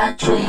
country.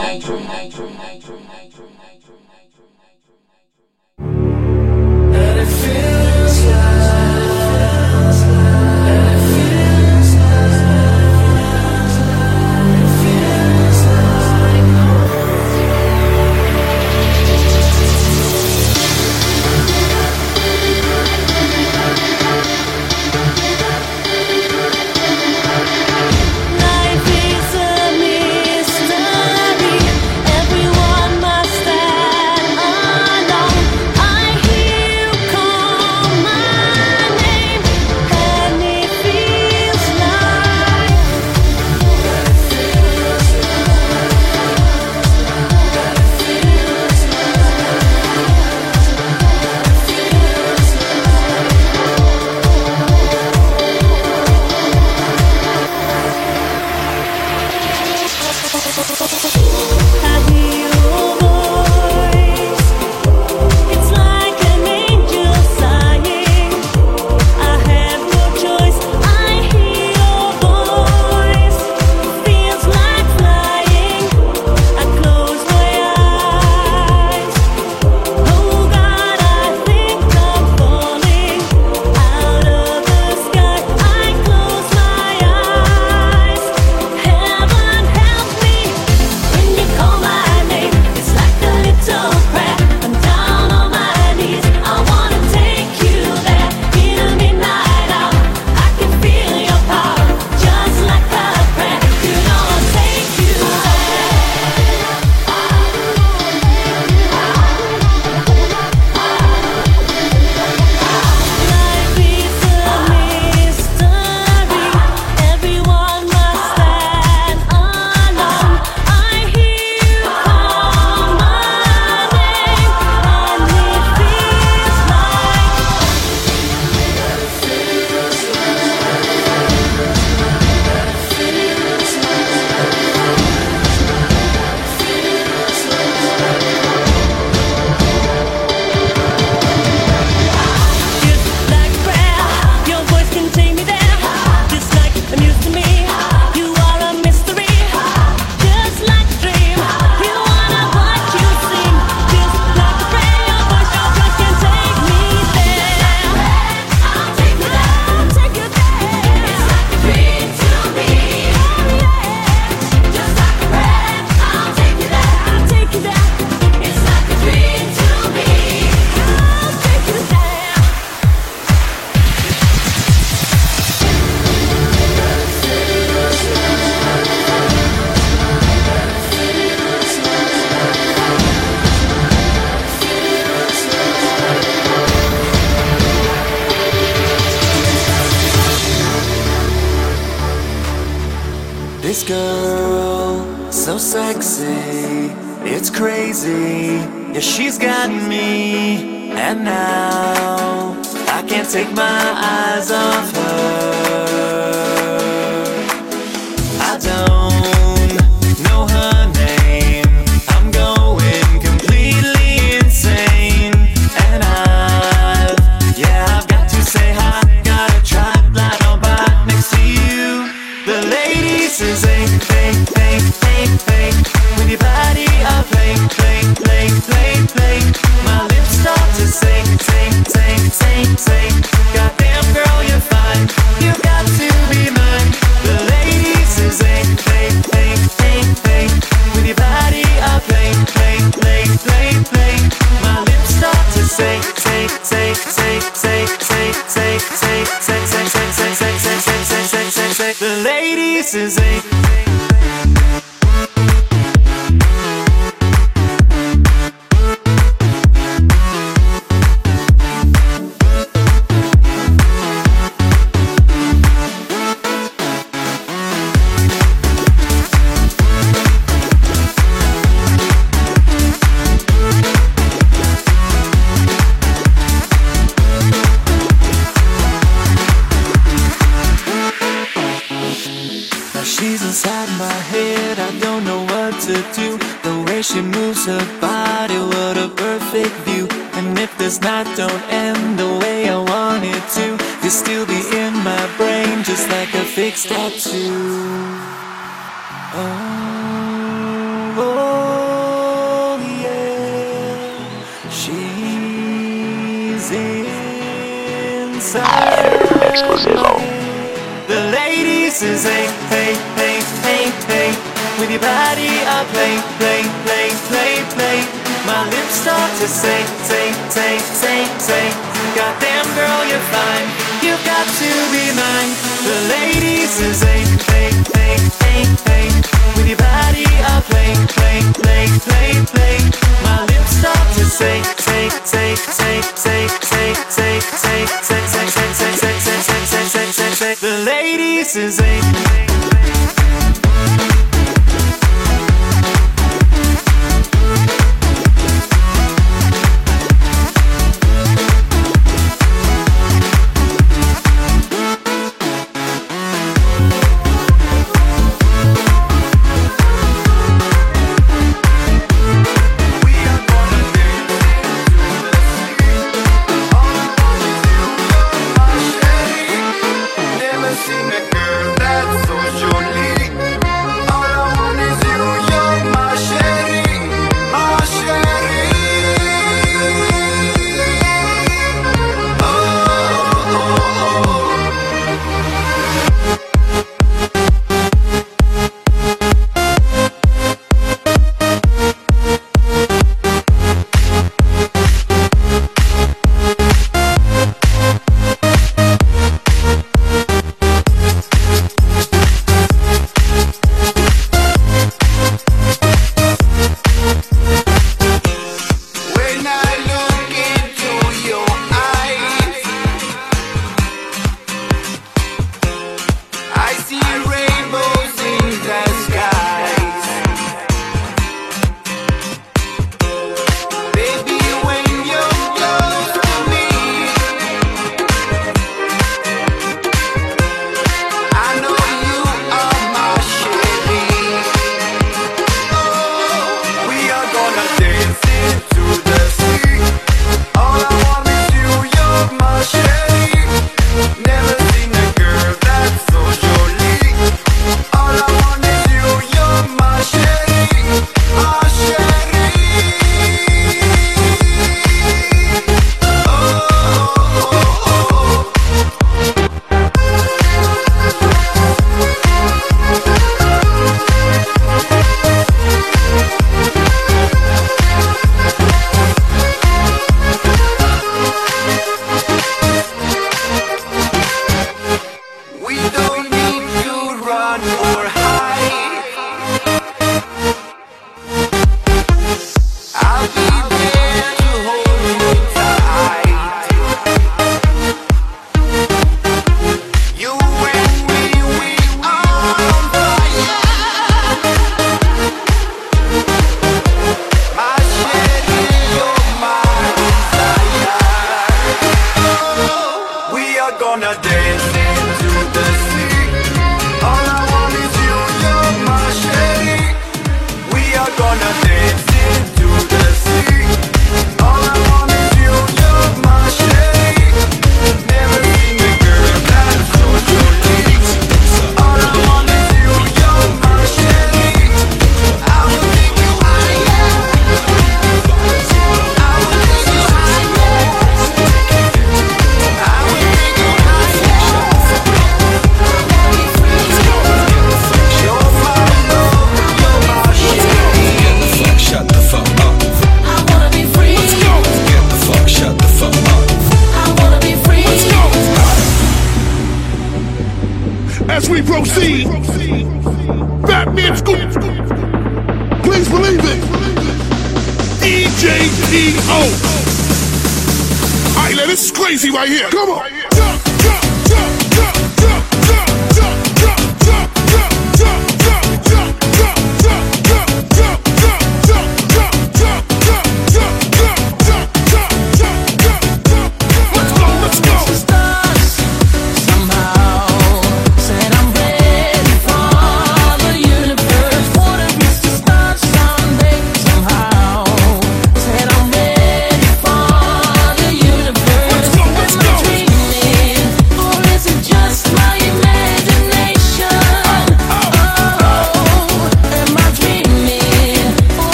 This girl, so sexy, it's crazy. Yeah, she's got me, and now I can't take my eyes off her. body My lips start to The ladies is ink, even if this night don't end the way I want it to. You'll still be in my brain, just like a fixed tattoo. Oh, oh yeah, The ladies is hey, hey, hey, hey, hey. With your body, I play, play, play, play, play. My lips start to say, say, say, say, say. Goddamn girl, you're fine. You've got to be mine. The ladies is a, a, a, a, a. With your body, I play, play, play, play, play. My lips start to say, say, say, say, say, say, say, say, say, say, say, say, say, say, say, say, say, say. The ladies is a.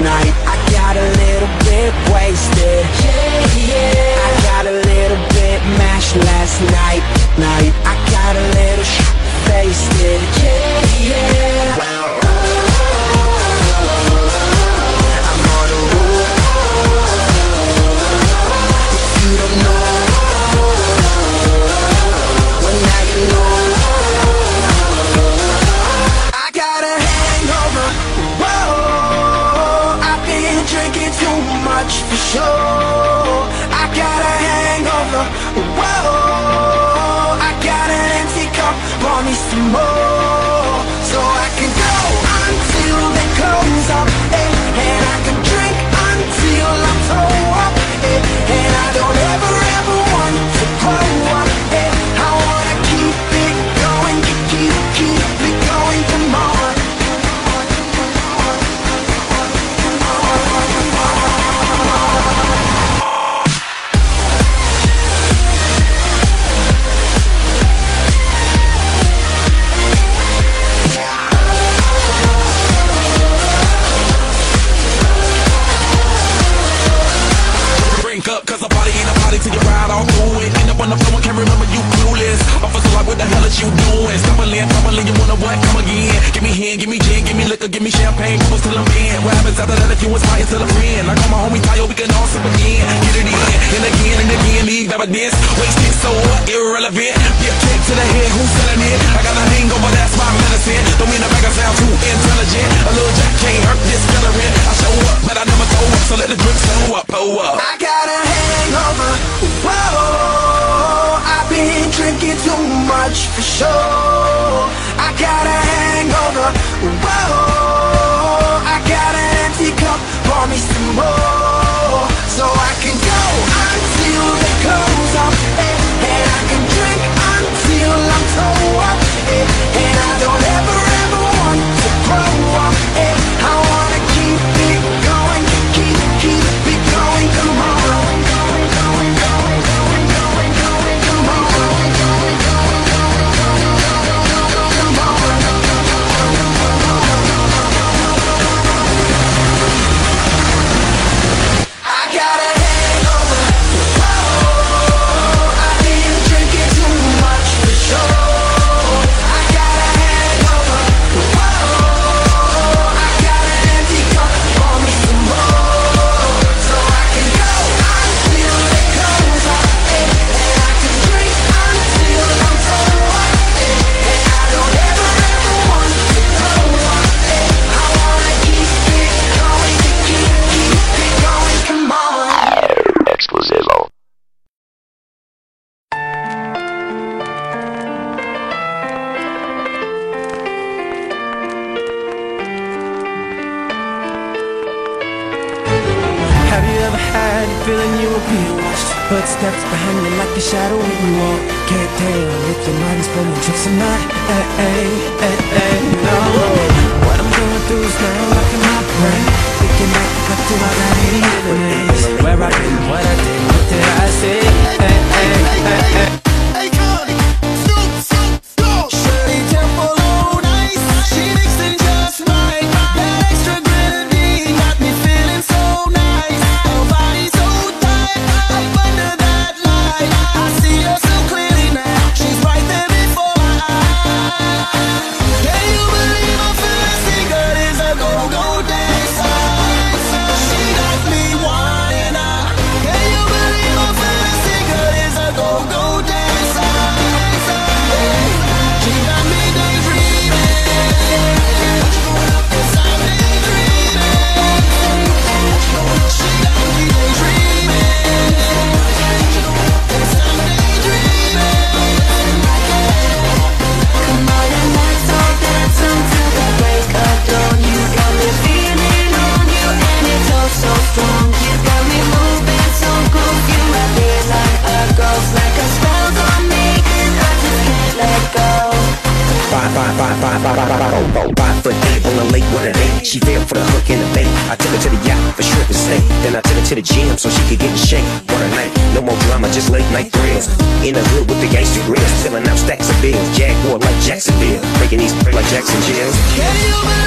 Night. I got a little bit wasted. Yeah, yeah. I got a little bit mashed last night, night. I got a little sh- wasted. Yeah, yeah. Till a friend? Like all my homie Tayo, we can all sip again. Get it in, and again and again, leave evidence. Wasted, so what? Irrelevant. Get kick to the head, who's selling it? I got a hangover, that's my medicine. Don't mean the bag I sound too intelligent. A little jack can't hurt this coloring. I show up, but I never told up, so let the drip show up, oh up. I got a hangover. Whoa, I've been drinking too much for sure. I got a hangover. Whoa, I got an empty cup. Pour me some more, so I can go until they close up, eh, and I can drink until I'm toe up, eh, and I don't Have you ever had feeling you were being watched? Footsteps behind you like a shadow when you walk. Can't tell if your mind's pulling tricks or not. No. What I'm going through is now rocking my brain. Thinking back to all that. Where I been, what I did, what did I say? Hey, hey, hey. Jackson Jills.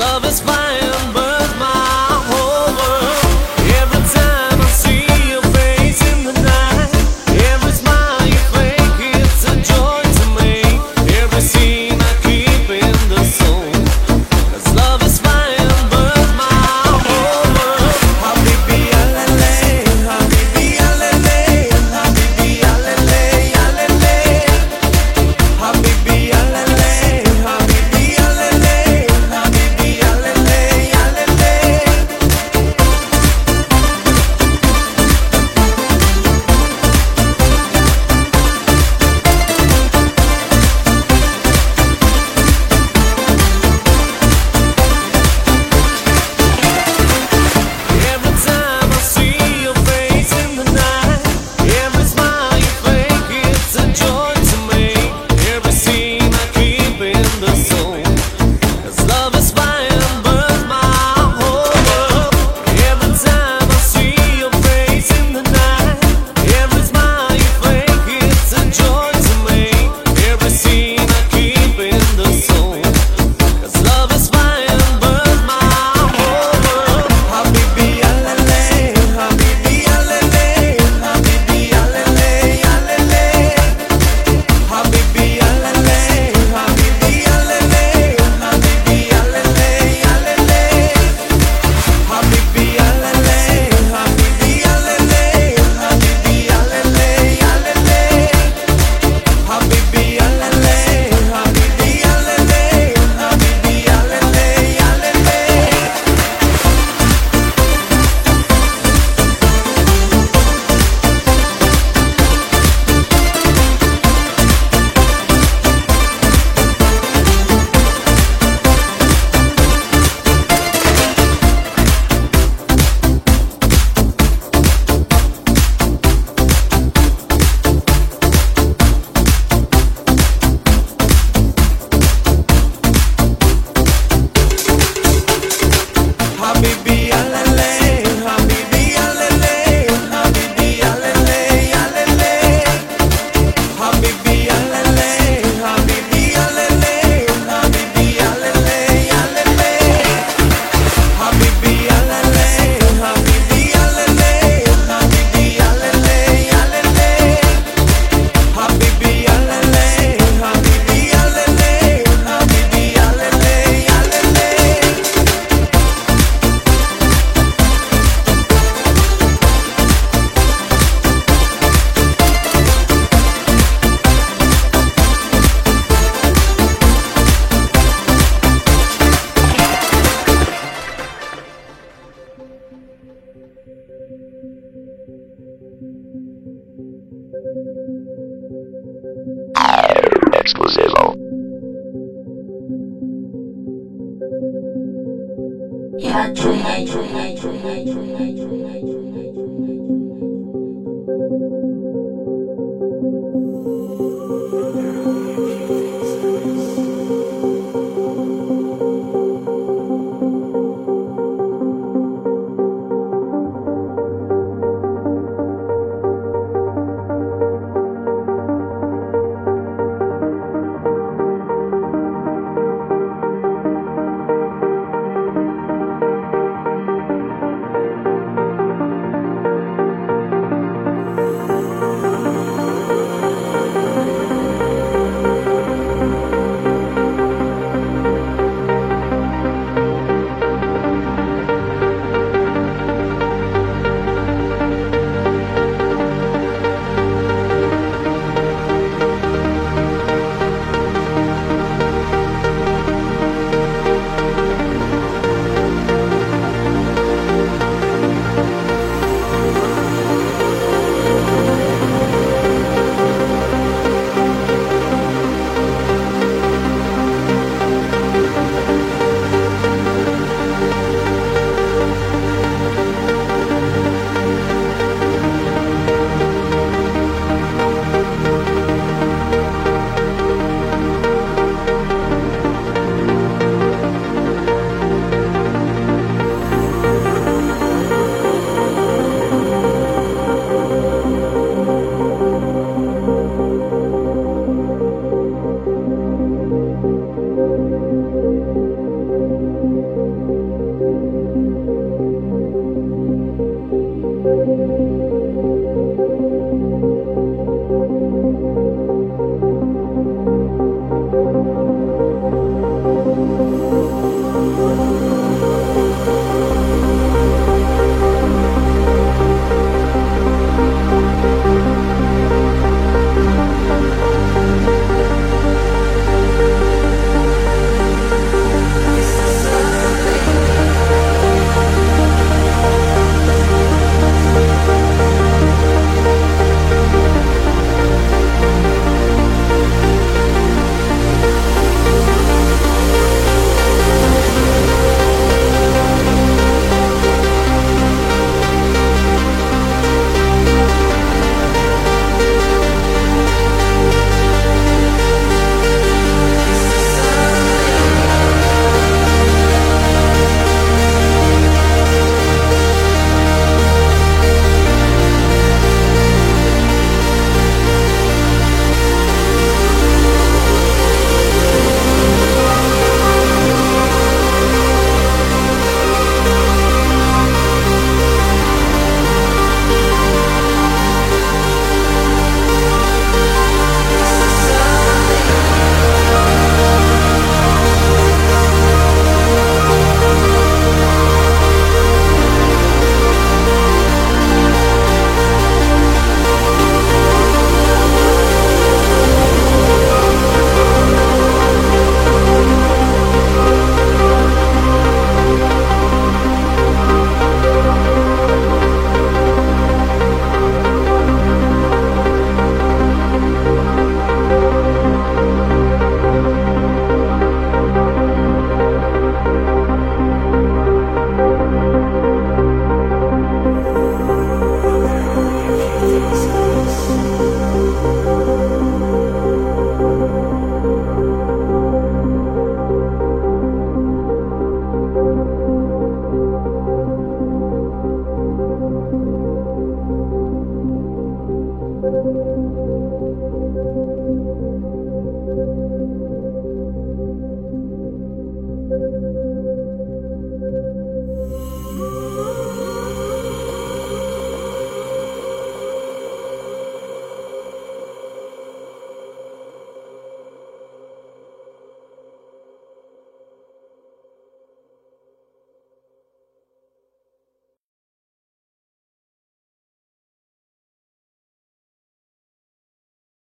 Love is fire